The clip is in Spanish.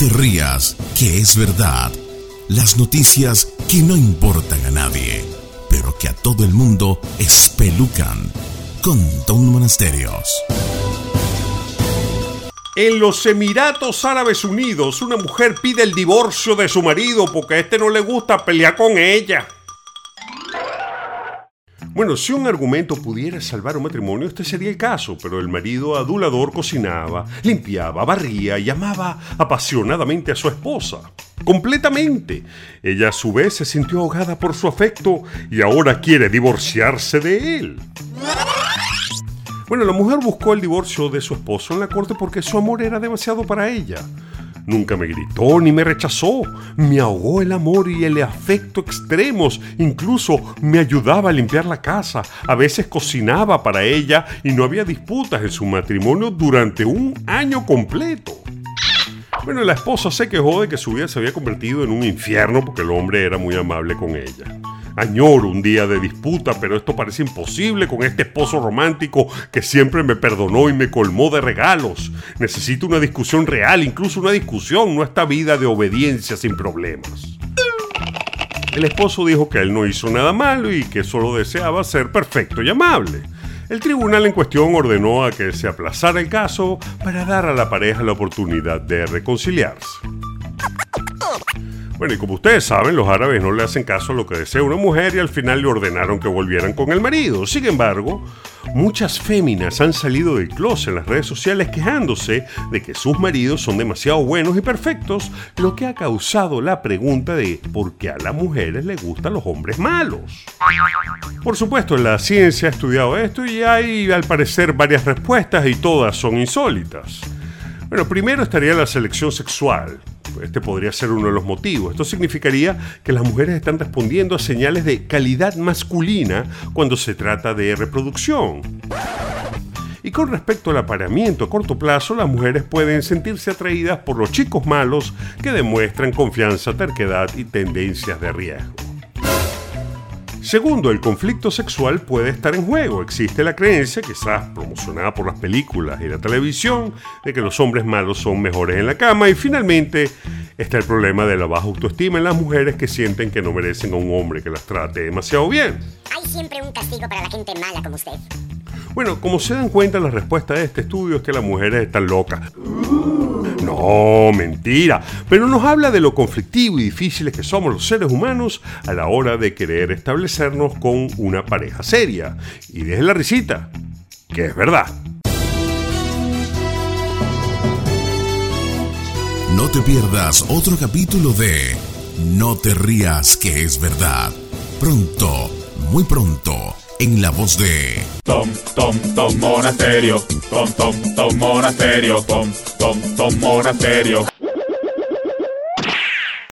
te rías, que es verdad. Las noticias que no importan a nadie, pero que a todo el mundo espelucan. Con Don Monasterios. En los Emiratos Árabes Unidos, una mujer pide el divorcio de su marido porque a este no le gusta pelear con ella. Bueno, si un argumento pudiera salvar un matrimonio, este sería el caso, pero el marido adulador cocinaba, limpiaba, barría y amaba apasionadamente a su esposa. Completamente. Ella a su vez se sintió ahogada por su afecto y ahora quiere divorciarse de él. Bueno, la mujer buscó el divorcio de su esposo en la corte porque su amor era demasiado para ella. Nunca me gritó ni me rechazó. Me ahogó el amor y el afecto extremos. Incluso me ayudaba a limpiar la casa. A veces cocinaba para ella y no había disputas en su matrimonio durante un año completo. Bueno, la esposa se quejó de que su vida se había convertido en un infierno porque el hombre era muy amable con ella. Añoro un día de disputa, pero esto parece imposible con este esposo romántico que siempre me perdonó y me colmó de regalos. Necesito una discusión real, incluso una discusión, no esta vida de obediencia sin problemas. El esposo dijo que él no hizo nada malo y que solo deseaba ser perfecto y amable. El tribunal en cuestión ordenó a que se aplazara el caso para dar a la pareja la oportunidad de reconciliarse. Bueno, y como ustedes saben, los árabes no le hacen caso a lo que desea una mujer y al final le ordenaron que volvieran con el marido. Sin embargo, muchas féminas han salido del closet en las redes sociales quejándose de que sus maridos son demasiado buenos y perfectos, lo que ha causado la pregunta de por qué a las mujeres les gustan los hombres malos. Por supuesto, la ciencia ha estudiado esto y hay al parecer varias respuestas y todas son insólitas. Bueno, primero estaría la selección sexual. Este podría ser uno de los motivos. Esto significaría que las mujeres están respondiendo a señales de calidad masculina cuando se trata de reproducción. Y con respecto al apareamiento a corto plazo, las mujeres pueden sentirse atraídas por los chicos malos que demuestran confianza, terquedad y tendencias de riesgo. Segundo, el conflicto sexual puede estar en juego. Existe la creencia, quizás promocionada por las películas y la televisión, de que los hombres malos son mejores en la cama. Y finalmente está el problema de la baja autoestima en las mujeres que sienten que no merecen a un hombre que las trate demasiado bien. Hay siempre un castigo para la gente mala como usted. Bueno, como se dan cuenta, la respuesta de este estudio es que las mujeres están locas. No, mentira. Pero nos habla de lo conflictivo y difíciles que somos los seres humanos a la hora de querer establecernos con una pareja seria. Y deje la risita, que es verdad. No te pierdas otro capítulo de No te rías, que es verdad. Pronto, muy pronto en la voz de Tom, Tom, Tom Monasterio, Tom, Tom, Tom Monasterio, Tom, Tom, Tom Monasterio.